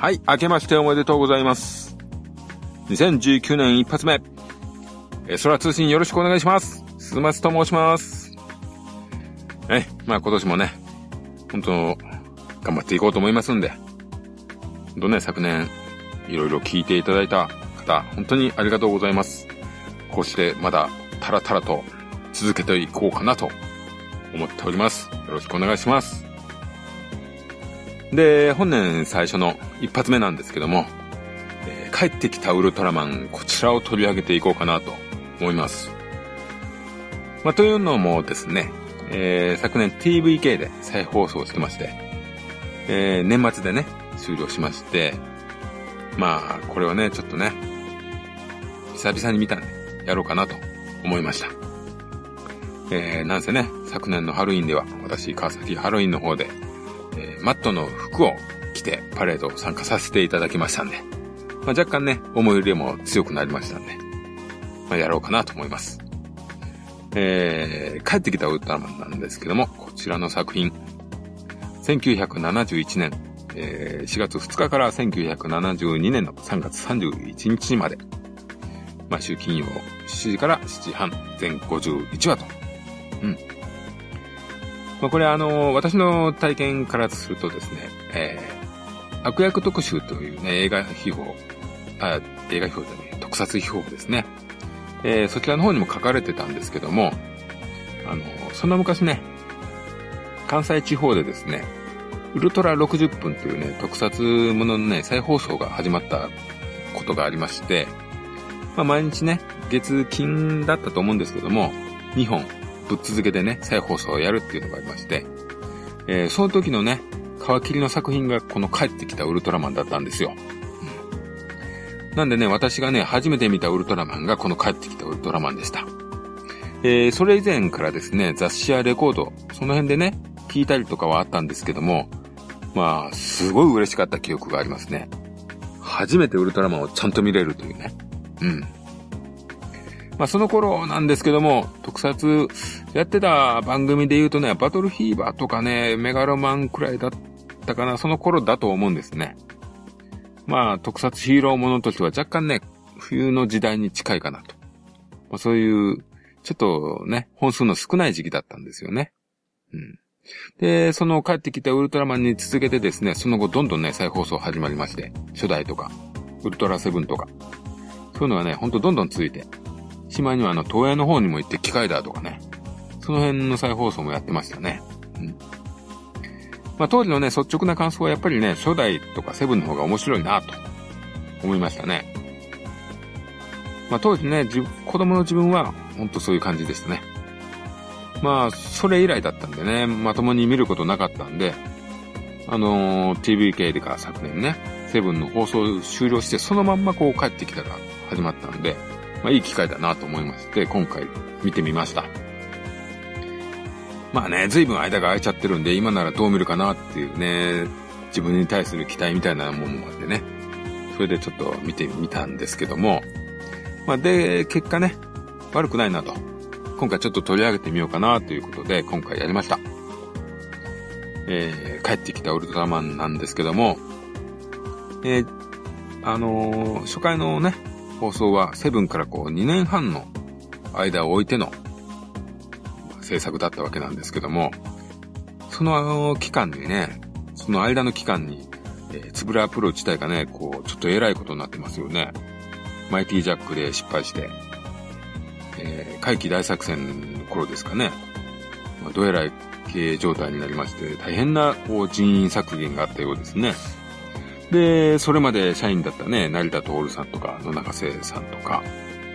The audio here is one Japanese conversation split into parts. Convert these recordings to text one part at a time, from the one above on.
はい、明けましておめでとうございます。2019年一発目。え空通信よろしくお願いします。鈴松と申します。え、まあ今年もね、本当頑張っていこうと思いますんで。本当ね、昨年、いろいろ聞いていただいた方、本当にありがとうございます。こうしてまだ、たらたらと続けていこうかなと思っております。よろしくお願いします。で、本年最初の一発目なんですけども、えー、帰ってきたウルトラマン、こちらを取り上げていこうかなと思います。まあ、というのもですね、えー、昨年 TVK で再放送してまして、えー、年末でね、終了しまして、まあ、これはね、ちょっとね、久々に見たんで、やろうかなと思いました。えー、なんせね、昨年のハロウィンでは、私、川崎ハロウィンの方で、えー、マットの服を着てパレード参加させていただきましたんで、まあ、若干ね、思い入れも強くなりましたんで、まあ、やろうかなと思います。えー、帰ってきたウルトラマンなんですけども、こちらの作品、1971年、えー、4月2日から1972年の3月31日まで、毎週金曜7時から7時半、全51話と。うん。まあ、これあの、私の体験からするとですね、えー、悪役特集というね、映画秘宝、あ、映画秘宝じゃね、特撮秘宝ですね。えー、そちらの方にも書かれてたんですけども、あの、そんな昔ね、関西地方でですね、ウルトラ60分というね、特撮もののね、再放送が始まったことがありまして、まあ、毎日ね、月金だったと思うんですけども、2本ぶっ続けでね、再放送をやるっていうのがありまして、えー、その時のね、皮切りの作品がこの帰ってきたウルトラマンだったんですよ。うん、なんでね、私がね、初めて見たウルトラマンがこの帰ってきたウルトラマンでした。えー、それ以前からですね、雑誌やレコード、その辺でね、聞いたりとかはあったんですけども、まあ、すごい嬉しかった記憶がありますね。初めてウルトラマンをちゃんと見れるというね。うん。まあ、その頃なんですけども、特撮やってた番組で言うとね、バトルフィーバーとかね、メガロマンくらいだったかな、その頃だと思うんですね。まあ、特撮ヒーローものとしては若干ね、冬の時代に近いかなと。まあ、そういう、ちょっとね、本数の少ない時期だったんですよね。うん。で、その帰ってきたウルトラマンに続けてですね、その後どんどんね、再放送始まりまして、初代とか、ウルトラセブンとか、そういうのがね、ほんとどんどん続いて、しまいにはあの、東映の方にも行って機械だとかね。その辺の再放送もやってましたね。うん。まあ当時のね、率直な感想はやっぱりね、初代とかセブンの方が面白いなと思いましたね。まあ当時ね、子供の自分はほんとそういう感じでしたね。まあ、それ以来だったんでね、まともに見ることなかったんで、あのー、TVK でか昨年ね、セブンの放送終了してそのまんまこう帰ってきたら始まったんで、まあいい機会だなと思いまして、今回見てみました。まあね、随分間が空いちゃってるんで、今ならどう見るかなっていうね、自分に対する期待みたいなものもあってね、それでちょっと見てみたんですけども、まあで、結果ね、悪くないなと。今回ちょっと取り上げてみようかなということで、今回やりました。えー、帰ってきたウルトラマンなんですけども、えー、あのー、初回のね、放送はセブンからこう2年半の間を置いての制作だったわけなんですけども、その期間にね、その間の期間に、えー、つぶらプロ自体がね、こう、ちょっと偉いことになってますよね。マイティジャックで失敗して、えー、回帰大作戦の頃ですかね、まあ、どえらい経営状態になりまして、大変なこう人員削減があったようですね。で、それまで社員だったね、成田徹さんとか、野中聖さんとか、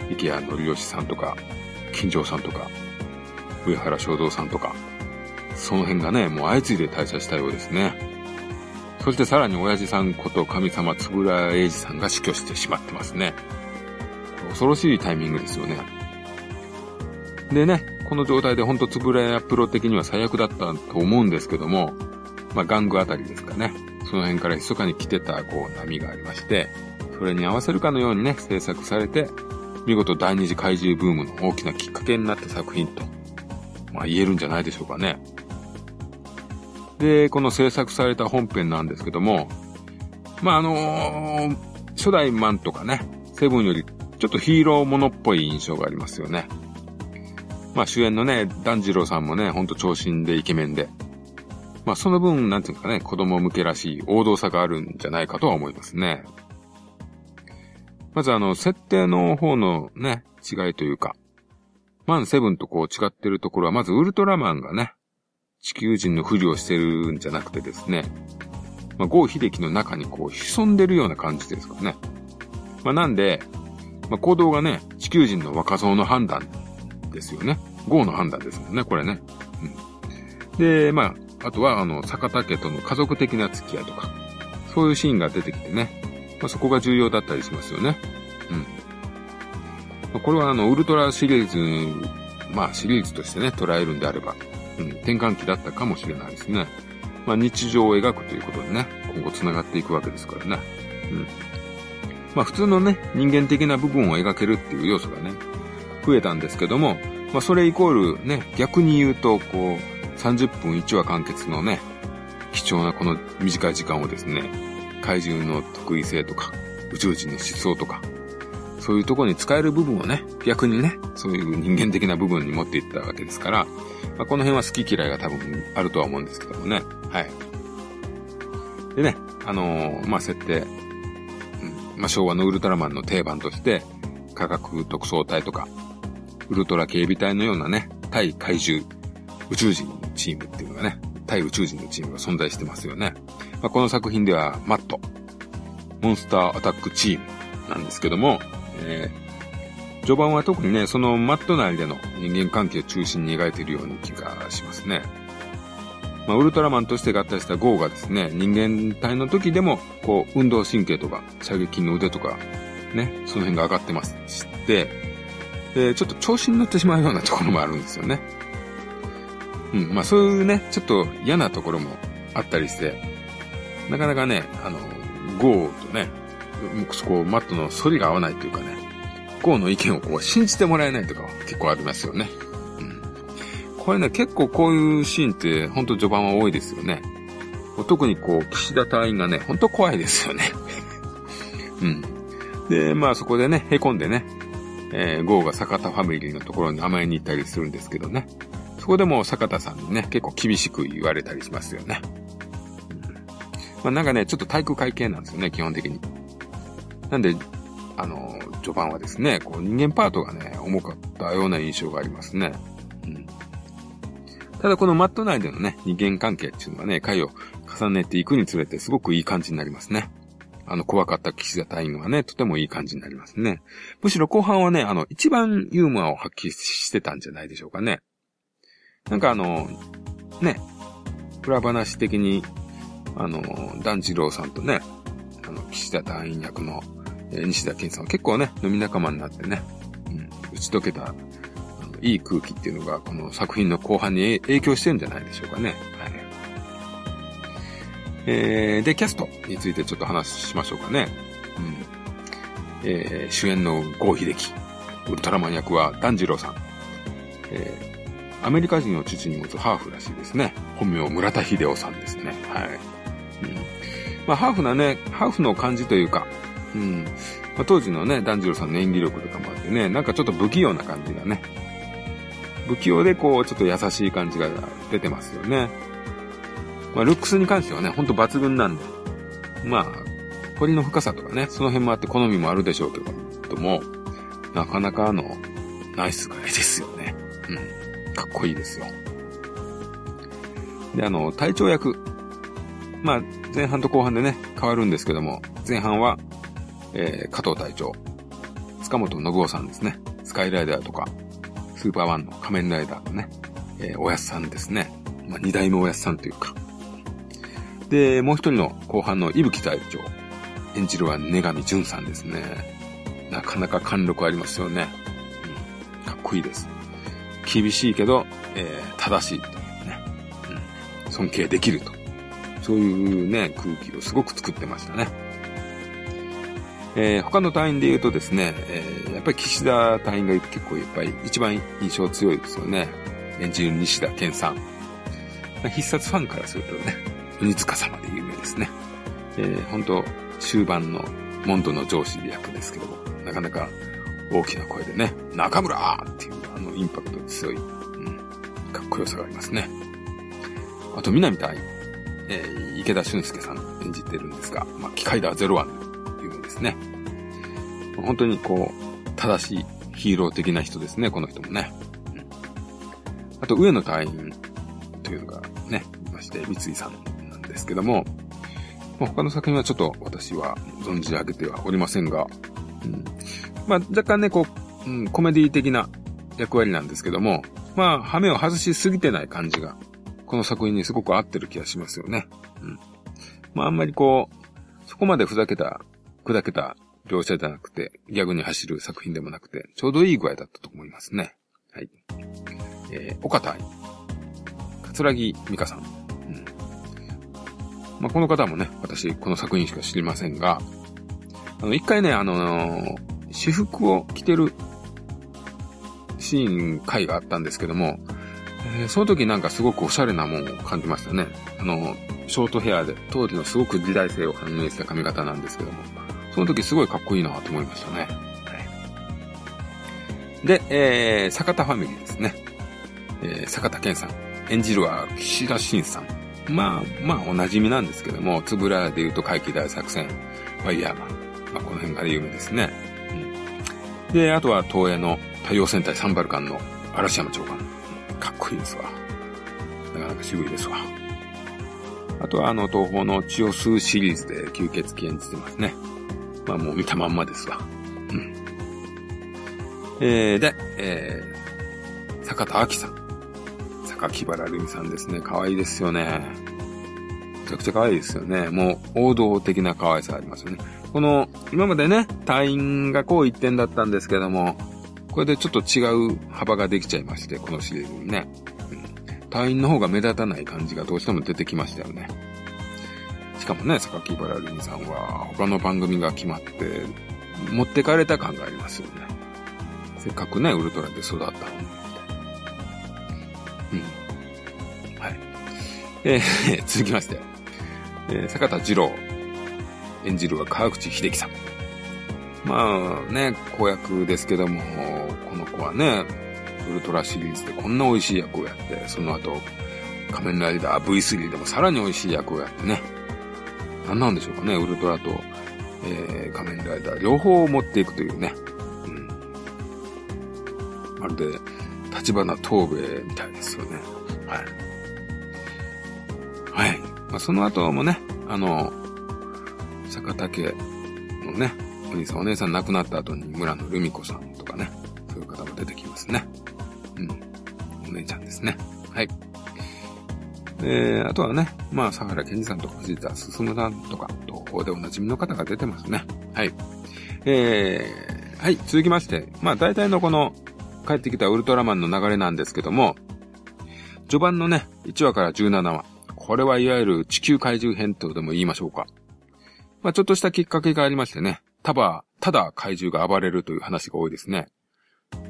池谷則義さんとか、金城さんとか、上原正道さんとか、その辺がね、もう相次いで退社したようですね。そしてさらに親父さんこと神様円谷英二さんが死去してしまってますね。恐ろしいタイミングですよね。でね、この状態でほんと円谷プロ的には最悪だったと思うんですけども、まあ、玩具あたりですかね。その辺から密かに来てた、こう、波がありまして、それに合わせるかのようにね、制作されて、見事第二次怪獣ブームの大きなきっかけになった作品と、まあ言えるんじゃないでしょうかね。で、この制作された本編なんですけども、まあ、あのー、初代マンとかね、セブンよりちょっとヒーローものっぽい印象がありますよね。まあ主演のね、ダンジローさんもね、ほんと長身でイケメンで。まあその分、なんていうかね、子供向けらしい王道さがあるんじゃないかとは思いますね。まずあの、設定の方のね、違いというか、マンセブンとこう違ってるところは、まずウルトラマンがね、地球人のふりをしてるんじゃなくてですね、まあ、ゴー秀樹の中にこう潜んでるような感じですかね。まあ、なんで、まあ、行動がね、地球人の若造の判断ですよね。ゴーの判断ですもんね、これね。うん、で、まあ、あとは、あの、坂田家との家族的な付き合いとか、そういうシーンが出てきてね、まあ、そこが重要だったりしますよね。これはあの、ウルトラシリーズ、まあ、シリーズとしてね、捉えるんであれば、うん、転換期だったかもしれないですね。まあ、日常を描くということでね、今後繋がっていくわけですからね。うん。まあ普通のね、人間的な部分を描けるっていう要素がね、増えたんですけども、まあそれイコールね、逆に言うと、こう、30分1話完結のね、貴重なこの短い時間をですね、怪獣の得意性とか、宇宙人の思想とか、そういうとこに使える部分をね、逆にね、そういう人間的な部分に持っていったわけですから、まあ、この辺は好き嫌いが多分あるとは思うんですけどもね。はい。でね、あのー、まあ、設定、まあ、昭和のウルトラマンの定番として、科学特捜隊とか、ウルトラ警備隊のようなね、対怪獣、宇宙人のチームっていうのがね、対宇宙人のチームが存在してますよね。まあ、この作品では、マット、モンスターアタックチームなんですけども、えー、序盤は特にね、そのマット内での人間関係を中心に描いているような気がしますね。まあ、ウルトラマンとして合体したゴーがですね、人間体の時でも、こう、運動神経とか、射撃の腕とか、ね、その辺が上がってますして、で、ちょっと調子に乗ってしまうようなところもあるんですよね。うん、まあそういうね、ちょっと嫌なところもあったりして、なかなかね、あの、ゴーとね、そこ、マットの反りが合わないというかね、ゴーの意見をこう信じてもらえないとか結構ありますよね。うんこれね、結構こういうシーンってほんと序盤は多いですよね。特にこう、岸田隊員がね、ほんと怖いですよね。うん。で、まあそこでね、凹んでね、えー、ゴーが坂田ファミリーのところに甘えに行ったりするんですけどね。そこでも坂田さんにね、結構厳しく言われたりしますよね。うん、まあなんかね、ちょっと体育会系なんですよね、基本的に。なんで、あの、序盤はですね、こう人間パートがね、重かったような印象がありますね。うんただこのマット内でのね、人間関係っていうのはね、回を重ねていくにつれてすごくいい感じになりますね。あの、怖かった岸田隊員はね、とてもいい感じになりますね。むしろ後半はね、あの、一番ユーモアを発揮してたんじゃないでしょうかね。なんかあの、ね、裏話的に、あの、団次郎さんとね、あの、岸田隊員役の、えー、西田健さんは結構ね、飲み仲間になってね、うん、打ち解けたあのいい空気っていうのが、この作品の後半に影響してるんじゃないでしょうかね。はい。えー、で、キャストについてちょっと話しましょうかね。うん。えー、主演の郷秀樹。ウルトラマン役はダンジローさん。えー、アメリカ人を父に持つハーフらしいですね。本名村田秀夫さんですね。はい。まあ、ハーフなね、ハーフの感じというか、うん。まあ、当時のね、ダンジローさんの演技力とかもあってね、なんかちょっと不器用な感じがね、不器用でこう、ちょっと優しい感じが出てますよね。まあ、ルックスに関してはね、ほんと抜群なんで。まあ、彫りの深さとかね、その辺もあって好みもあるでしょうけども、なかなかあの、ナイスガイですよね。うん。かっこいいですよ。で、あの、隊長役。まあ、前半と後半でね、変わるんですけども、前半は、えー、加藤隊長。塚本信夫さんですね。スカイライダーとか、スーパーワンの仮面ライダーのね、えー、おやすさんですね。まあ、二代目おやすさんというか。で、もう一人の後半の伊吹隊長。演じるは根上淳さんですね。なかなか貫禄ありますよね。うん、かっこいいです。厳しいけど、えー、正しいというね、うん。尊敬できると。そういうね、空気をすごく作ってましたね。えー、他の隊員で言うとですね、えー、やっぱり岸田隊員が結構やっぱり一番印象強いですよね。演じる西田健さん。必殺ファンからするとね、鬼塚様で有名ですね。えー、本当終盤のモンドの上司役ですけども、なかなか大きな声でね、中村っていうあのインパクト強い、うん、かっこよさがありますね。あと、南太えー、池田俊介さん演じてるんですが、まあ、機械だ01で有名ですね。本当にこう、正しいヒーロー的な人ですね、この人もね。うん、あと、上野隊員というのがね、いまして、三井さんなんですけども、まあ、他の作品はちょっと私は存じ上げてはおりませんが、うん、まあ、若干ね、こう、うん、コメディ的な役割なんですけども、まあ、羽目を外しすぎてない感じが、この作品にすごく合ってる気がしますよね。うん。まあ、あんまりこう、そこまでふざけた、砕けた描写じゃなくて、ギャグに走る作品でもなくて、ちょうどいい具合だったと思いますね。はい。えー、岡田愛。桂木美香さん。うん。まあ、この方もね、私、この作品しか知りませんが、あの、一回ね、あのー、私服を着てるシーン、回があったんですけども、えー、その時なんかすごくおしゃれなもんを感じましたね。あの、ショートヘアで、当時のすごく時代性を反映した髪型なんですけども、その時すごいかっこいいなと思いましたね。はい、で、えー、坂田ファミリーですね。えー、坂田健さん。演じるは岸田晋さん。まあ、まあ、お馴染みなんですけども、つぶらで言うと怪奇大作戦、ファイヤーマン。まあ、この辺が有名ですね。うん、で、あとは東映の太陽戦隊サンバルカンの嵐山長官。こいいですわ。なかなか渋いですわ。あとはあの東方の血を吸うシリーズで吸血鬼演じてますね。まあもう見たまんまですわ。うん。えー、で、えー、坂田明さん。榊原るみさんですね。可愛いですよね。めちゃくちゃ可愛いですよね。もう王道的な可愛さありますよね。この、今までね、隊員がこう一点だったんですけども、これでちょっと違う幅ができちゃいまして、このシリーズにね。うん、隊員の方が目立たない感じがどうしても出てきましたよね。しかもね、榊原るみさんは他の番組が決まって、持ってかれた感がありますよね。せっかくね、ウルトラで育ったのに。うん。はい。えー、続きまして、えー、坂田二郎演じるは川口秀樹さん。まあね、子役ですけども、この子はね、ウルトラシリーズでこんな美味しい役をやって、その後、仮面ライダー V3 でもさらに美味しい役をやってね。何なんでしょうかね、ウルトラと、えー、仮面ライダー両方を持っていくというね。うん。まるで、立花東兵衛みたいですよね。はい。はい。まあ、その後もね、あの、坂竹のね、兄さんお姉さん亡くなった後に村野留美子さんとかね、そういう方も出てきますね。うん。お姉ちゃんですね。はい。えー、あとはね、まあ、佐原健二さんとか藤田進さんとか、東方でおなじみの方が出てますね。はい。えー、はい、続きまして、まあ、大体のこの、帰ってきたウルトラマンの流れなんですけども、序盤のね、1話から17話。これはいわゆる地球怪獣編とでも言いましょうか。まあ、ちょっとしたきっかけがありましてね、ただ、ただ怪獣が暴れるという話が多いですね。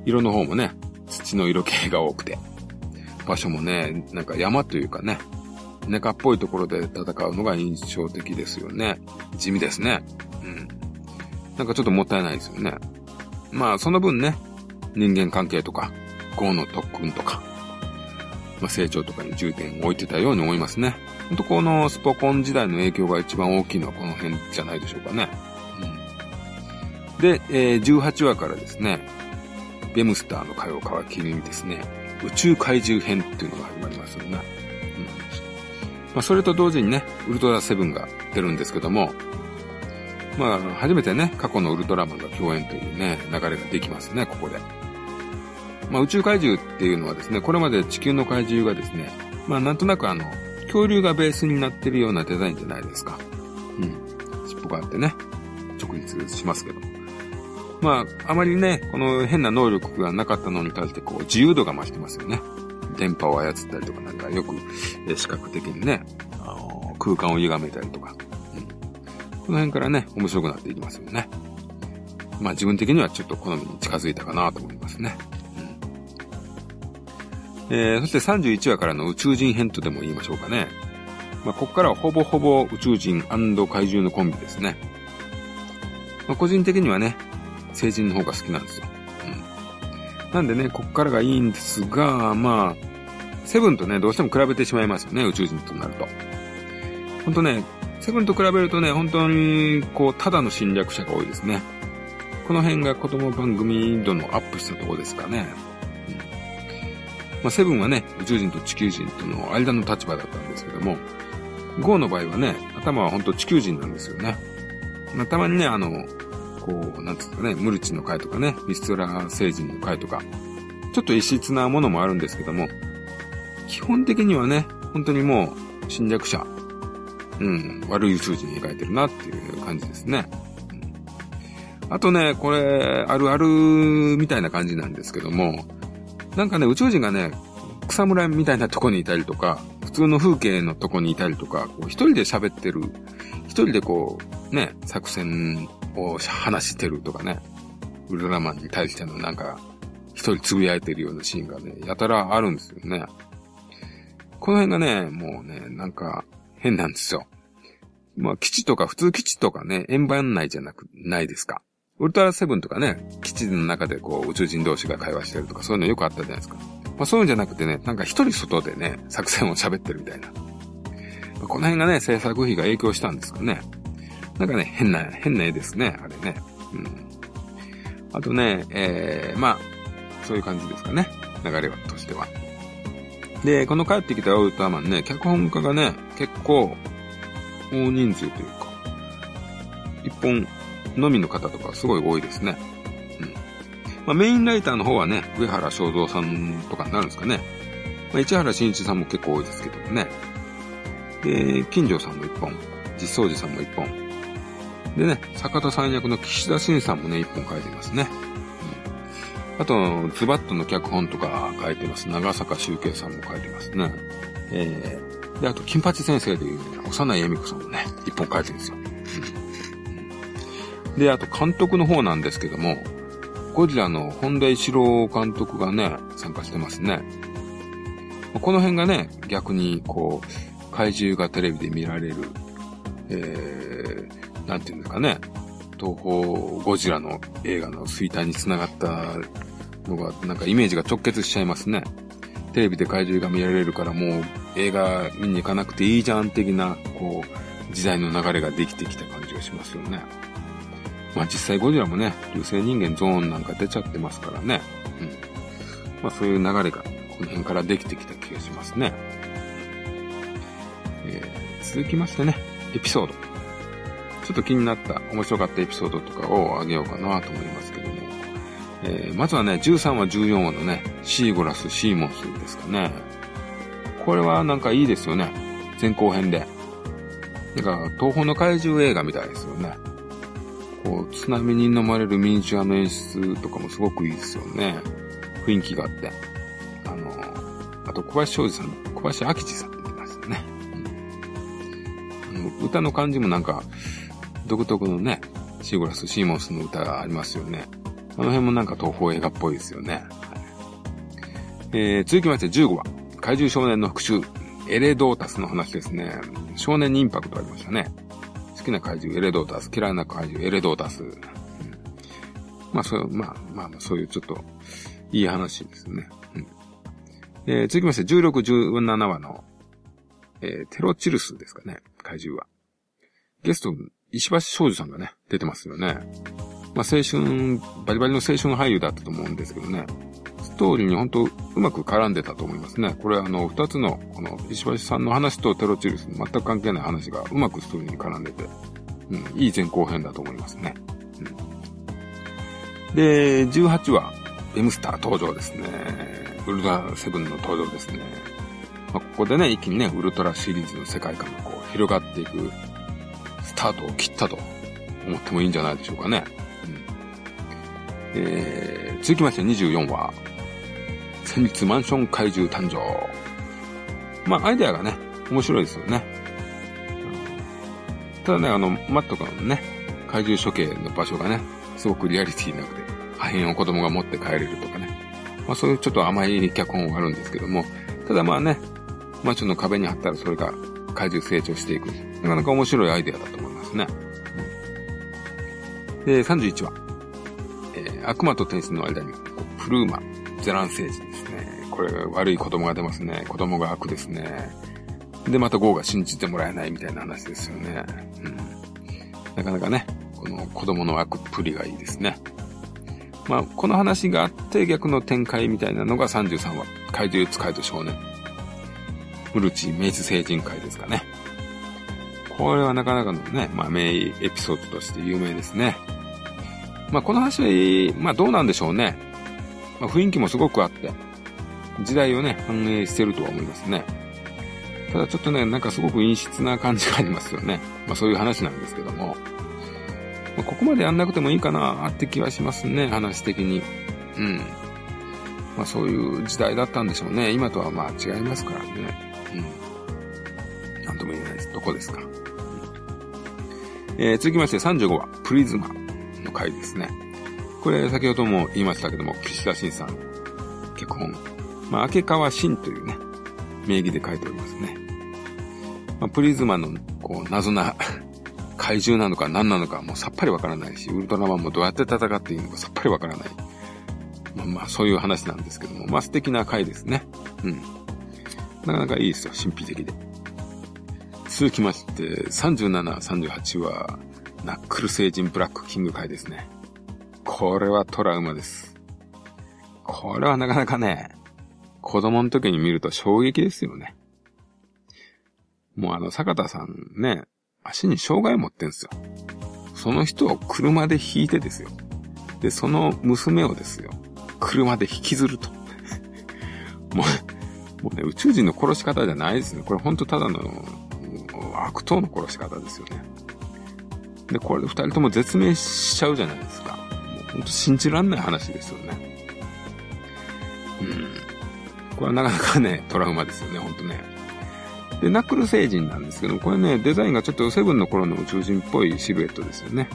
色の方もね、土の色系が多くて。場所もね、なんか山というかね、ネカっぽいところで戦うのが印象的ですよね。地味ですね。うん。なんかちょっともったいないですよね。まあ、その分ね、人間関係とか、豪の特訓とか、まあ、成長とかに重点を置いてたように思いますね。ほんとこのスポコン時代の影響が一番大きいのはこの辺じゃないでしょうかね。で、えー、18話からですね、ベムスターの会を皮切りにですね、宇宙怪獣編っていうのが始まりますよね。うん。まあ、それと同時にね、ウルトラセブンが出るんですけども、まあ、初めてね、過去のウルトラマンが共演というね、流れができますね、ここで。まあ、宇宙怪獣っていうのはですね、これまで地球の怪獣がですね、まあ、なんとなくあの、恐竜がベースになってるようなデザインじゃないですか。うん。尻尾があってね、直立しますけど。まあ、あまりね、この変な能力がなかったのに対して、こう、自由度が増してますよね。電波を操ったりとか、なんかよく、え視覚的にね、あの空間を歪めたりとか、うん。この辺からね、面白くなっていきますよね。まあ自分的にはちょっと好みに近づいたかなと思いますね。うん、えー、そして31話からの宇宙人編とでも言いましょうかね。まあここからはほぼほぼ宇宙人怪獣のコンビですね。まあ、個人的にはね、成人の方が好きなんですよ。うん。なんでね、こっからがいいんですが、まあ、セブンとね、どうしても比べてしまいますよね、宇宙人となると。ほんとね、セブンと比べるとね、本当に、こう、ただの侵略者が多いですね。この辺が子供番組度のアップしたところですかね。うん、まあ、セブンはね、宇宙人と地球人との間の立場だったんですけども、ゴーの場合はね、頭は本当地球人なんですよね。まあ、たまにね、あの、こう、なんつうかね、ムルチの会とかね、ミストラ星人の会とか、ちょっと異質なものもあるんですけども、基本的にはね、本当にもう、侵略者、うん、悪い宇宙人に描いてるなっていう感じですね。あとね、これ、あるあるみたいな感じなんですけども、なんかね、宇宙人がね、草むらみたいなとこにいたりとか、普通の風景のとこにいたりとか、こう一人で喋ってる、一人でこう、ね、作戦を話してるとかね、ウルトラマンに対してのなんか、一人つぶやいてるようなシーンがね、やたらあるんですよね。この辺がね、もうね、なんか変なんですよ。まあ、基地とか、普通基地とかね、円盤内じゃなく、ないですか。ウルトラセブンとかね、基地の中でこう、宇宙人同士が会話してるとか、そういうのよくあったじゃないですか。まあ、そういうんじゃなくてね、なんか一人外でね、作戦を喋ってるみたいな。この辺がね、制作費が影響したんですかね。なんかね、変な、変な絵ですね、あれね。うん。あとね、えー、まあ、そういう感じですかね。流れは、としては。で、この帰ってきたウルトラマンね、脚本家がね、結構、大人数というか、一本のみの方とかすごい多いですね。うん。まあ、メインライターの方はね、上原正蔵さんとかになるんですかね。まあ、市原慎一さんも結構多いですけどもね。で、金城さんも一本、実相寺さんも一本。でね、坂田さん役の岸田新さんもね、一本書いてますね。うん、あと、ズバットの脚本とか書いてます。長坂修慶さんも書いてますね。えー、で、あと、金八先生でいう、ね、幼い恵美子さんもね、一本書いてるんですよ。うん、で、あと、監督の方なんですけども、ゴジラの本田一郎監督がね、参加してますね。この辺がね、逆に、こう、怪獣がテレビで見られる、えー、なんていうんですかね、東方ゴジラの映画の衰退につながったのが、なんかイメージが直結しちゃいますね。テレビで怪獣が見られるからもう映画見に行かなくていいじゃん的な、こう、時代の流れができてきた感じがしますよね。まあ実際ゴジラもね、流星人間ゾーンなんか出ちゃってますからね。うん。まあそういう流れがこの辺からできてきた気がしますね。えー、続きましてね、エピソード。ちょっと気になった面白かったエピソードとかをあげようかなと思いますけども。えー、まずはね、13話14話のね、シーゴラス、シーモスですかね。これはなんかいいですよね。前後編で。なんか、東方の怪獣映画みたいですよね。こう、津波に飲まれるミニチュアの演出とかもすごくいいですよね。雰囲気があって。あの、あと小林昌司さん、小林明智さんって言ってましたね。うん、あの歌の感じもなんか、独特のね、シーゴラス、シーモンスの歌がありますよね。あの辺もなんか東方映画っぽいですよね。えー、続きまして15話。怪獣少年の復讐。エレドータスの話ですね。少年にインパクトありましたね。好きな怪獣エレドータス。嫌いな怪獣エレドータス。うん、まあ、そう、まあ、まあ、そういうちょっと、いい話ですね。うん、えー、続きまして16、17話の、えー、テロチルスですかね。怪獣は。ゲスト、石橋昌司さんがね、出てますよね。まあ、青春、バリバリの青春俳優だったと思うんですけどね。ストーリーに本当うまく絡んでたと思いますね。これあの、二つの、この、石橋さんの話とテロチルスの全く関係ない話がうまくストーリーに絡んでて、うん、いい前後編だと思いますね。うん、で、18話、エムスター登場ですね。ウルトラセブンの登場ですね。まあ、ここでね、一気にね、ウルトラシリーズの世界観がこう、広がっていく、スタートを切ったと思ってもいいんじゃないでしょうかね。うんえー、続きまして24話。先日マンション怪獣誕生。まあ、アイデアがね、面白いですよね。ただね、あの、マット君のね、怪獣処刑の場所がね、すごくリアリティなくて、破片を子供が持って帰れるとかね。まあそういうちょっと甘い脚本があるんですけども、ただまあね、マンションの壁に貼ったらそれが怪獣成長していく。なかなか面白いアイデアだとね。で、31話。えー、悪魔と天使の間に、プルーマ、ゼラン星人ですね。これ、悪い子供が出ますね。子供が悪ですね。で、またゴーが信じてもらえないみたいな話ですよね。うん。なかなかね、この子供の悪っぷりがいいですね。まあ、この話があって逆の展開みたいなのが33話。怪獣使いと少年。ウルチ明治星人会ですかね。これはなかなかのね、まあ名エピソードとして有名ですね。まあこの話は、まあどうなんでしょうね。まあ雰囲気もすごくあって、時代をね、反映してるとは思いますね。ただちょっとね、なんかすごく陰湿な感じがありますよね。まあそういう話なんですけども。まあ、ここまでやんなくてもいいかなって気はしますね、話的に。うん。まあそういう時代だったんでしょうね。今とはまあ違いますからね。うん。なんとも言えないです。どこですか？えー、続きまして35話、プリズマの回ですね。これ、先ほども言いましたけども、岸田新さん、結婚。まあ、明川新というね、名義で書いておりますね。まあ、プリズマの、こう、謎な怪獣なのか何なのかもうさっぱりわからないし、ウルトラマンもどうやって戦っていいのかさっぱりわからない。まあまあ、そういう話なんですけども、まあ素敵な回ですね。うん。なかなかいいですよ、神秘的で。続きまして、37、38は、ナックル星人ブラックキング回ですね。これはトラウマです。これはなかなかね、子供の時に見ると衝撃ですよね。もうあの、坂田さんね、足に障害持ってんすよ。その人を車で引いてですよ。で、その娘をですよ、車で引きずると。もう、もうね、宇宙人の殺し方じゃないですね。これほんとただの悪党の殺し方ですよね。で、これで二人とも絶命しちゃうじゃないですか。もうほんと信じらんない話ですよね。うん。これはなかなかね、トラウマですよね、ほんとね。で、ナックル星人なんですけど、これね、デザインがちょっとセブンの頃の宇宙人っぽいシルエットですよね。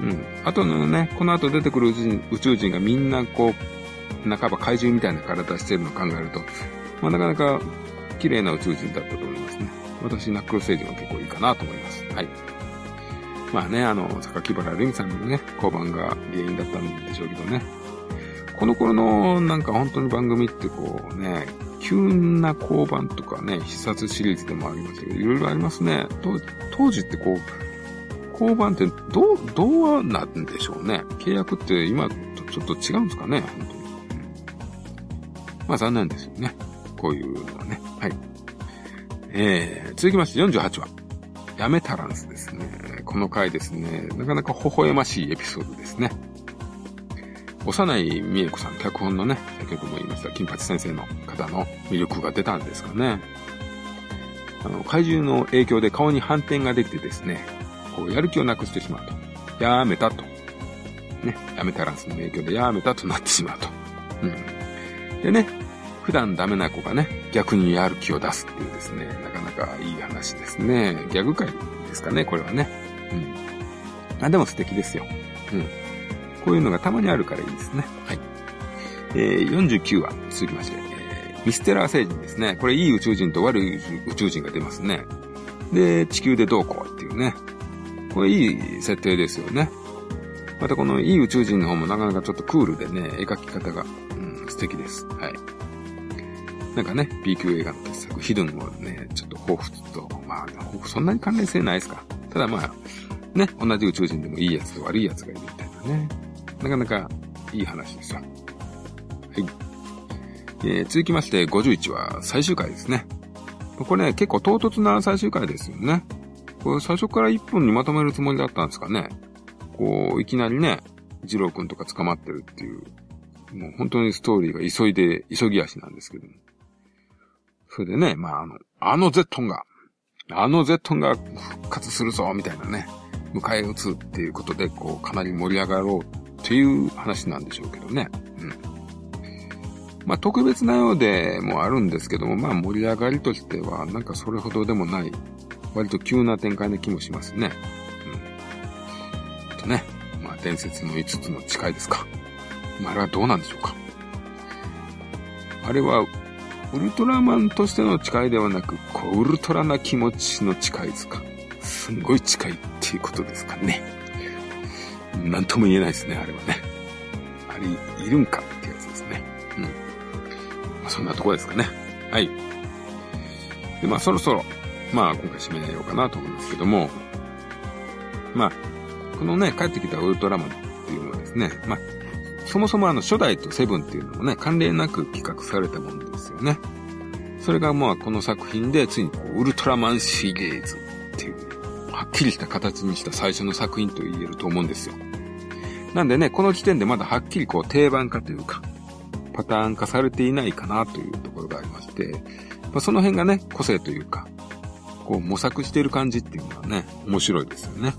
うん。あとのね、この後出てくる宇宙人がみんなこう、半ば怪獣みたいな体してるのを考えると、まあなかなか綺麗な宇宙人だったと思いますね。私、ナックル星人は結構いいかなと思います。はい。まあね、あの、榊原ルミさんのね、交番が原因だったんでしょうけどね。この頃のなんか本当に番組ってこうね、急な交番とかね、必殺シリーズでもありますけど、いろいろありますね。当時ってこう、交番ってどう、どうなんでしょうね。契約って今とちょっと違うんですかね、本当に。まあ残念ですよね。こういうのはね。はい。えー、続きまして48話。やめたらんすですね。この回ですね。なかなか微笑ましいエピソードですね。幼い美恵子さん、脚本のね、先ほども言いました、金八先生の方の魅力が出たんですかね。あの、怪獣の影響で顔に反転ができてですね、こう、やる気をなくしてしまうと。やめたと。ね、やめたらんすの影響でやめたとなってしまうと。うん。でね、普段ダメな子がね、逆にやる気を出すっていうですね、なかなかいい話ですね。ギャグ界ですかね、これはね。うん。あ、でも素敵ですよ。うん。こういうのがたまにあるからいいですね。はい。えー、49話続きまして、えー、ミステラー星人ですね。これいい宇宙人と悪い宇宙人が出ますね。で、地球でどうこうっていうね。これいい設定ですよね。またこのいい宇宙人の方もなかなかちょっとクールでね、描き方が、うん、素敵です。はい。なんかね、B 級映画の傑作、ヒドンをね、ちょっと彷彿と、まあ、そんなに関連性ないですか。ただまあ、ね、同じ宇宙人でもいいやつと悪いやつがいるみたいなね。なかなかいい話ですよ。はい。えー、続きまして51話最終回ですね。これね、結構唐突な最終回ですよね。これ最初から1本にまとめるつもりだったんですかね。こう、いきなりね、二郎くんとか捕まってるっていう、もう本当にストーリーが急いで、急ぎ足なんですけども。それでね、まあ、あの、あのゼットンが、あのゼットンが復活するぞ、みたいなね、迎え撃つっていうことで、こう、かなり盛り上がろうっていう話なんでしょうけどね。うん。まあ、特別なようでもあるんですけども、まあ、盛り上がりとしては、なんかそれほどでもない、割と急な展開な気もしますね。うん。とね、まあ、伝説の5つの誓いですか。まあ、あれはどうなんでしょうか。あれは、ウルトラマンとしての誓いではなく、こう、ウルトラな気持ちの誓いですか。すんごい近いっていうことですかね。なんとも言えないですね、あれはね。あれ、いるんかってやつですね。うん。まあ、そんなとこですかね。はい。で、まあ、そろそろ、まあ、今回締めようかなと思うんですけども、まあ、このね、帰ってきたウルトラマンっていうのはですね、まあ、そもそもあの、初代とセブンっていうのもね、関連なく企画されたものですよね。それがまあ、この作品で、ついにこう、ウルトラマンシリーズっていう、はっきりした形にした最初の作品と言えると思うんですよ。なんでね、この時点でまだはっきりこう、定番化というか、パターン化されていないかなというところがありまして、まあ、その辺がね、個性というか、こう模索している感じっていうのはね、面白いですよね。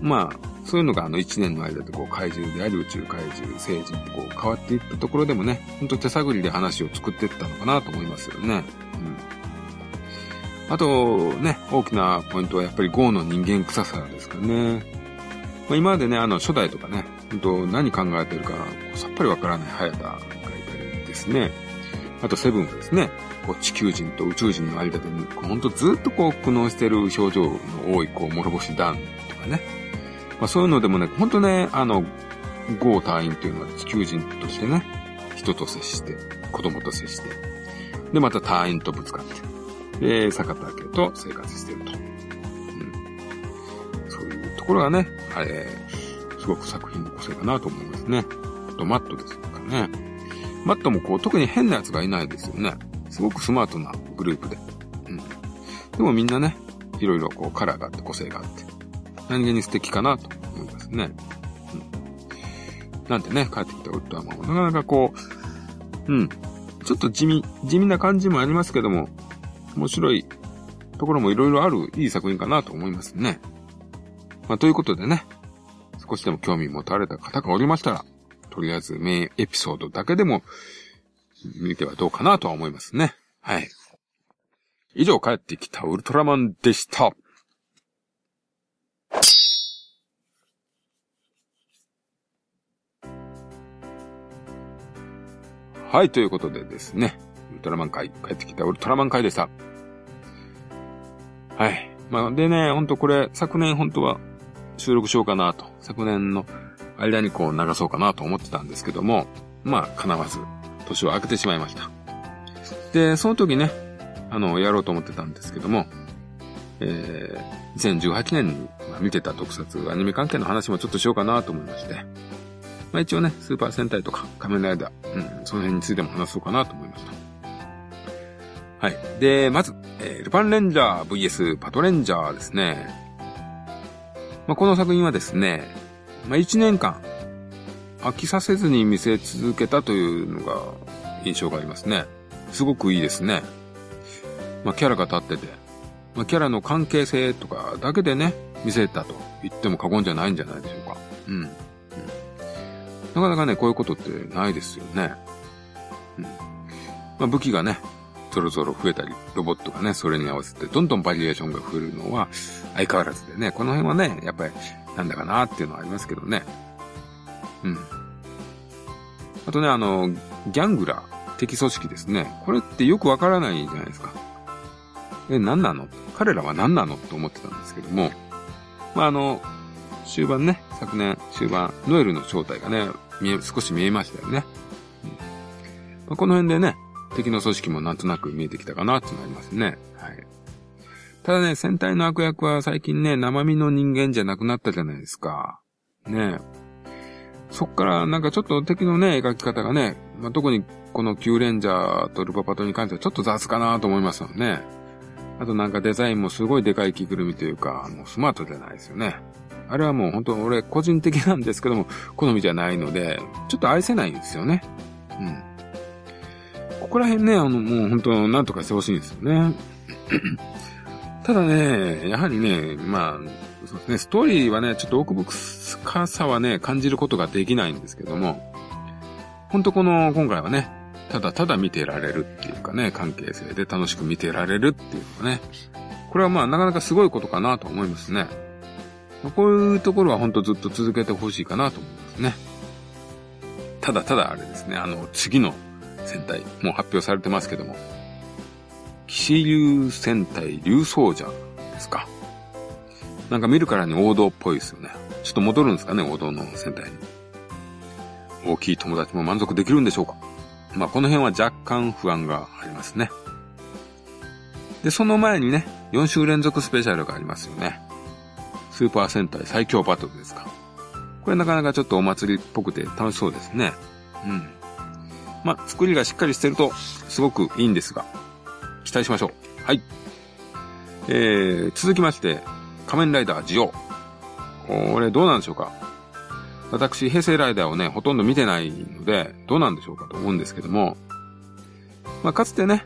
まあ、そういうのがあの一年の間でこう怪獣であり宇宙怪獣、星人とこう変わっていったところでもね、ほんと手探りで話を作っていったのかなと思いますよね。うん。あと、ね、大きなポイントはやっぱり GO の人間臭さですかね。まあ、今までね、あの初代とかね、本当何考えてるかさっぱりわからない早田がいたりですね。あとセブンはですね、こう地球人と宇宙人の間で、ほんとずっとこう苦悩してる表情の多いこう諸星団とかね。まあ、そういうのでもね、ほんとね、あの、ゴー隊員っていうのは地球人としてね、人と接して、子供と接して、で、また隊員とぶつかって、で、坂田家と生活してると。うん。そういうところがね、あれ、すごく作品の個性かなと思いますね。あと、マットですかね。マットもこう、特に変な奴がいないですよね。すごくスマートなグループで。うん。でもみんなね、いろいろこう、カラーがあって個性があって、何気に素敵かなと思いますね。うん。なんでね、帰ってきたウッドはもう、なかなかこう、うん。ちょっと地味、地味な感じもありますけども、面白いところもいろいろあるいい作品かなと思いますね。まあ、ということでね、少しでも興味持たれた方がおりましたら、とりあえずメインエピソードだけでも見てはどうかなとは思いますね。はい。以上帰ってきたウルトラマンでした。はい、ということでですね、ウルトラマン会、帰ってきたウルトラマン会でした。はい。まあ、でね、ほんとこれ、昨年本当は収録しようかなと、昨年の間にこう流そうかなと思ってたんですけども、まあ、叶わず、年を明けてしまいました。で、その時ね、あの、やろうと思ってたんですけども、えー、2018年に見てた特撮、アニメ関係の話もちょっとしようかなと思いまして、まあ一応ね、スーパー戦隊とか仮面ライダー、うん、その辺についても話そうかなと思いました。はい。で、まず、えー、ルパンレンジャー VS パトレンジャーですね。まあこの作品はですね、まあ一年間、飽きさせずに見せ続けたというのが印象がありますね。すごくいいですね。まあキャラが立ってて、まあキャラの関係性とかだけでね、見せたと言っても過言じゃないんじゃないでしょうか。うん。なかなかね、こういうことってないですよね。うん。まあ、武器がね、ぞろぞろ増えたり、ロボットがね、それに合わせてどんどんバリエーションが増えるのは相変わらずでね、この辺はね、やっぱりなんだかなっていうのはありますけどね。うん。あとね、あの、ギャングラー、敵組織ですね。これってよくわからないじゃないですか。え、何なの？彼らは何なの？と思ってたんですけども、まあ、あの、終盤ね、昨年終盤、ノエルの正体がね、見え、少し見えましたよね。うんまあ、この辺でね、敵の組織もなんとなく見えてきたかなってなりますね。はい。ただね、戦隊の悪役は最近ね、生身の人間じゃなくなったじゃないですか。ねそっからなんかちょっと敵のね、描き方がね、まあ、特にこのキューレンジャーとルパパトに関してはちょっと雑かなと思いますよね。あとなんかデザインもすごいでかい着ぐるみというか、もうスマートじゃないですよね。あれはもう本当俺個人的なんですけども、好みじゃないので、ちょっと愛せないんですよね。うん。ここら辺ね、あの、もう本当なんとかしてほしいんですよね。ただね、やはりね、まあ、そうですね、ストーリーはね、ちょっと奥深さはね、感じることができないんですけども、本当この、今回はね、ただただ見てられるっていうかね、関係性で楽しく見てられるっていうのがね、これはまあなかなかすごいことかなと思いますね。こういうところは本当ずっと続けてほしいかなと思いますね。ただただあれですね、あの、次の戦隊、もう発表されてますけども、騎士流戦隊竜奏者ですか。なんか見るからに王道っぽいですよね。ちょっと戻るんですかね、王道の戦隊に。大きい友達も満足できるんでしょうかまあ、この辺は若干不安がありますね。で、その前にね、4週連続スペシャルがありますよね。スーパー戦隊最強バトルですか。これなかなかちょっとお祭りっぽくて楽しそうですね。うん。まあ、作りがしっかりしてると、すごくいいんですが、期待しましょう。はい。えー、続きまして、仮面ライダージオ。これどうなんでしょうか私、平成ライダーをね、ほとんど見てないので、どうなんでしょうかと思うんですけども、まあ、かつてね、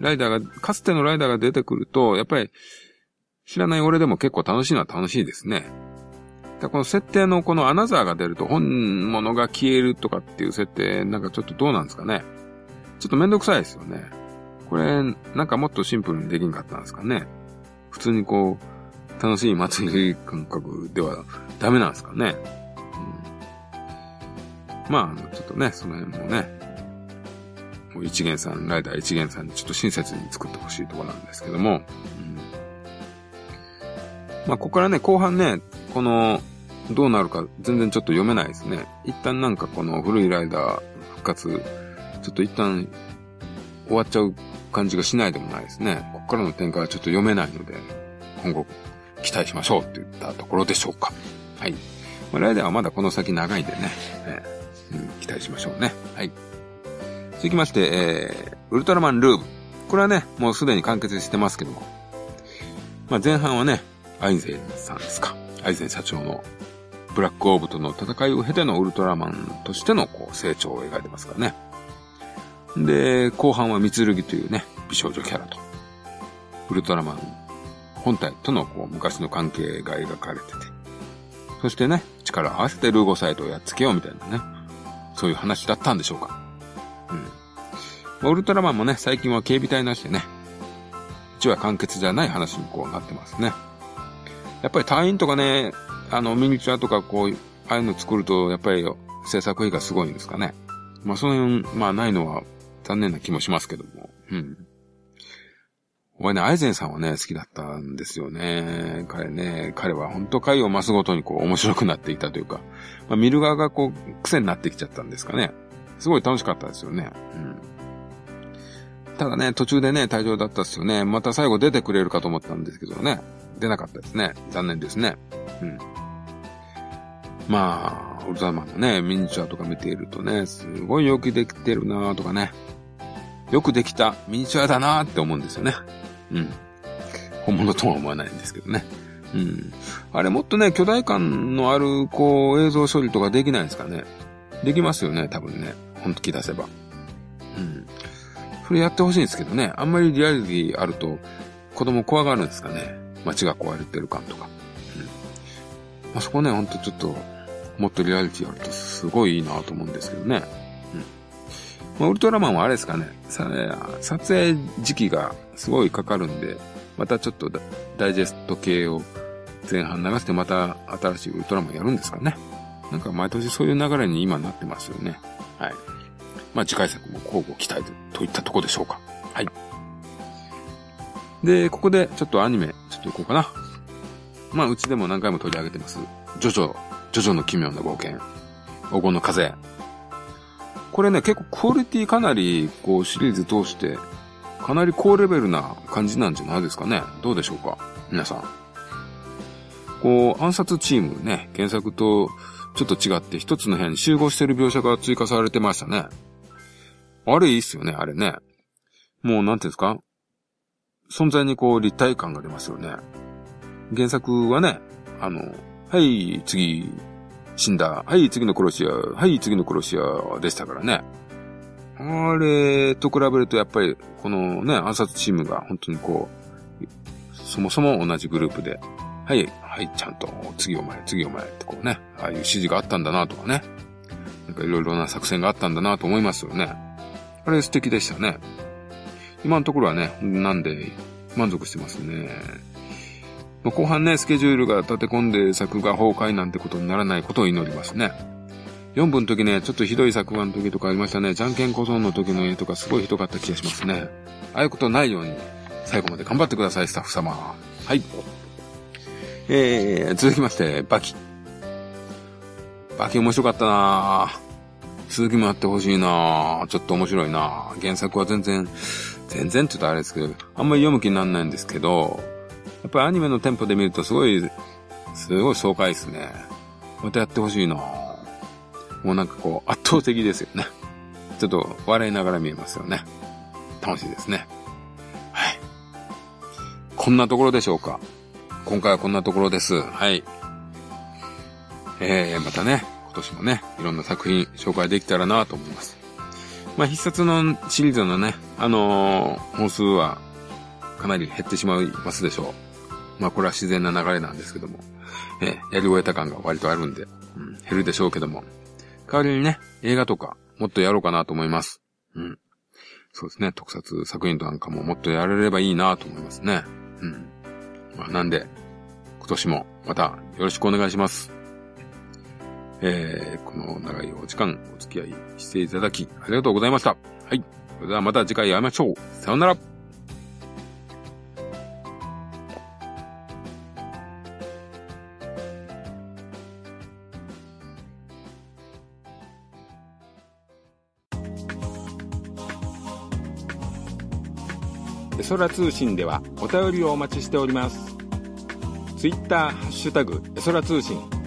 ライダーが、かつてのライダーが出てくると、やっぱり、知らない俺でも結構楽しいのは楽しいですね。だこの設定のこのアナザーが出ると本物が消えるとかっていう設定、なんかちょっとどうなんですかね。ちょっとめんどくさいですよね。これ、なんかもっとシンプルにできんかったんですかね。普通にこう、楽しい祭り感覚ではダメなんですかね。うん、まあ、ちょっとね、その辺もね、もう一元さん、ライダー一元さんにちょっと親切に作ってほしいとこなんですけども、うん、まあ、ここからね、後半ね、この、どうなるか全然ちょっと読めないですね。一旦なんかこの古いライダー復活、ちょっと一旦終わっちゃう感じがしないでもないですね。ここからの展開はちょっと読めないので、今後期待しましょうって言ったところでしょうか。はい。まあ、ライダーはまだこの先長いんでね、えー、うん、期待しましょうね。はい。続きまして、えー、ウルトラマンルーブ。これはね、もうすでに完結してますけども。まあ、前半はね、アイゼンさんですか。アイゼン社長のブラックオーブとの戦いを経てのウルトラマンとしてのこう成長を描いてますからね。で、後半は三剣というね、美少女キャラと、ウルトラマン本体とのこう昔の関係が描かれてて、そしてね、力を合わせてルーゴサイドをやっつけようみたいなね、そういう話だったんでしょうか。うん。ウルトラマンもね、最近は警備隊なしでね、一話完結じゃない話にこうなってますね。やっぱり隊員とかね、あの、ミニチュアとかこう、ああいうの作ると、やっぱり制作費がすごいんですかね。まあ、その辺、まあ、ないのは残念な気もしますけども。うん。俺ね、アイゼンさんはね、好きだったんですよね。彼ね、彼は本当回を増すごとにこう面白くなっていたというか、まあ、見る側がこう癖になってきちゃったんですかね。すごい楽しかったですよね。うん。ただね、途中でね、退場だったっすよね。また最後出てくれるかと思ったんですけどね。出なかったですね。残念ですね。うん。まあ、オルザーマンのね、ミニチュアとか見ているとね、すごいよくできてるなとかね。よくできたミニチュアだなって思うんですよね。うん。本物とは思わないんですけどね。うん。あれもっとね、巨大感のある、こう、映像処理とかできないですかね。できますよね、多分ね。ほんと気出せば。うん。それやってほしいんですけどね。あんまりリアリティあると、子供怖がるんですかね。街が壊れてる感とか。うん。まあ、そこね、ほんとちょっと、もっとリアリティあるとすごいいいなと思うんですけどね。うん。まあ、ウルトラマンはあれですかね。撮影時期がすごいかかるんで、またちょっとダイジェスト系を前半流してまた新しいウルトラマンやるんですかね。なんか毎年そういう流れに今なってますよね。はい。まあ次回作も交互期待といったとこでしょうか。はい。で、ここでちょっとアニメ、ちょっと行こうかな。まあ、うちでも何回も取り上げてます。ジョジョ、ジョジョの奇妙な冒険。黄金の風。これね、結構クオリティかなり、こう、シリーズ通して、かなり高レベルな感じなんじゃないですかね。どうでしょうか皆さん。こう、暗殺チームね、原作とちょっと違って一つの部屋に集合してる描写が追加されてましたね。あれいいっすよね、あれね。もう、なんていうんですか存在にこう立体感が出ますよね。原作はね、あの、はい、次、死んだ。はい、次の殺し屋。はい、次の殺し屋でしたからね。あれと比べるとやっぱり、このね、暗殺チームが本当にこう、そもそも同じグループで、はい、はい、ちゃんと、次お前、次お前ってこうね、ああいう指示があったんだなとかね。なんかいろいろな作戦があったんだなと思いますよね。あれ素敵でしたね。今のところはね、なんで、満足してますね。まあ、後半ね、スケジュールが立て込んで作画崩壊なんてことにならないことを祈りますね。4分の時ね、ちょっとひどい作画の時とかありましたね。じゃんけん小僧の時の絵とかすごいひどかった気がしますね。ああいうことないように、最後まで頑張ってください、スタッフ様。はい。えー、続きまして、バキ。バキ面白かったな続きもやってほしいなちょっと面白いな原作は全然、全然って言ったらあれですけど、あんまり読む気にならないんですけど、やっぱりアニメのテンポで見るとすごい、すごい爽快ですね。またやってほしいなもうなんかこう、圧倒的ですよね。ちょっと笑いながら見えますよね。楽しいですね。はい。こんなところでしょうか。今回はこんなところです。はい。えー、またね、今年もね、いろんな作品紹介できたらなと思います。まあ、必殺のシリーズのね、あのー、本数はかなり減ってしまいますでしょう。まあ、これは自然な流れなんですけども、え、やり終えた感が割とあるんで、うん、減るでしょうけども、代わりにね、映画とかもっとやろうかなと思います。うん。そうですね、特撮作品なんかももっとやれればいいなと思いますね。うん。まあ、なんで、今年もまたよろしくお願いします。えー、この長いお時間お付き合いしていただきありがとうございました。はい。それではまた次回会いましょう。さようなら。エソラ通信ではお便りをお待ちしております。ツイッター、ハッシュタグ、エソラ通信。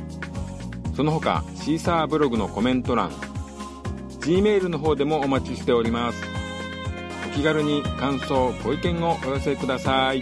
その他、シーサーブログのコメント欄、Gmail の方でもお待ちしております。お気軽に感想、ご意見をお寄せください。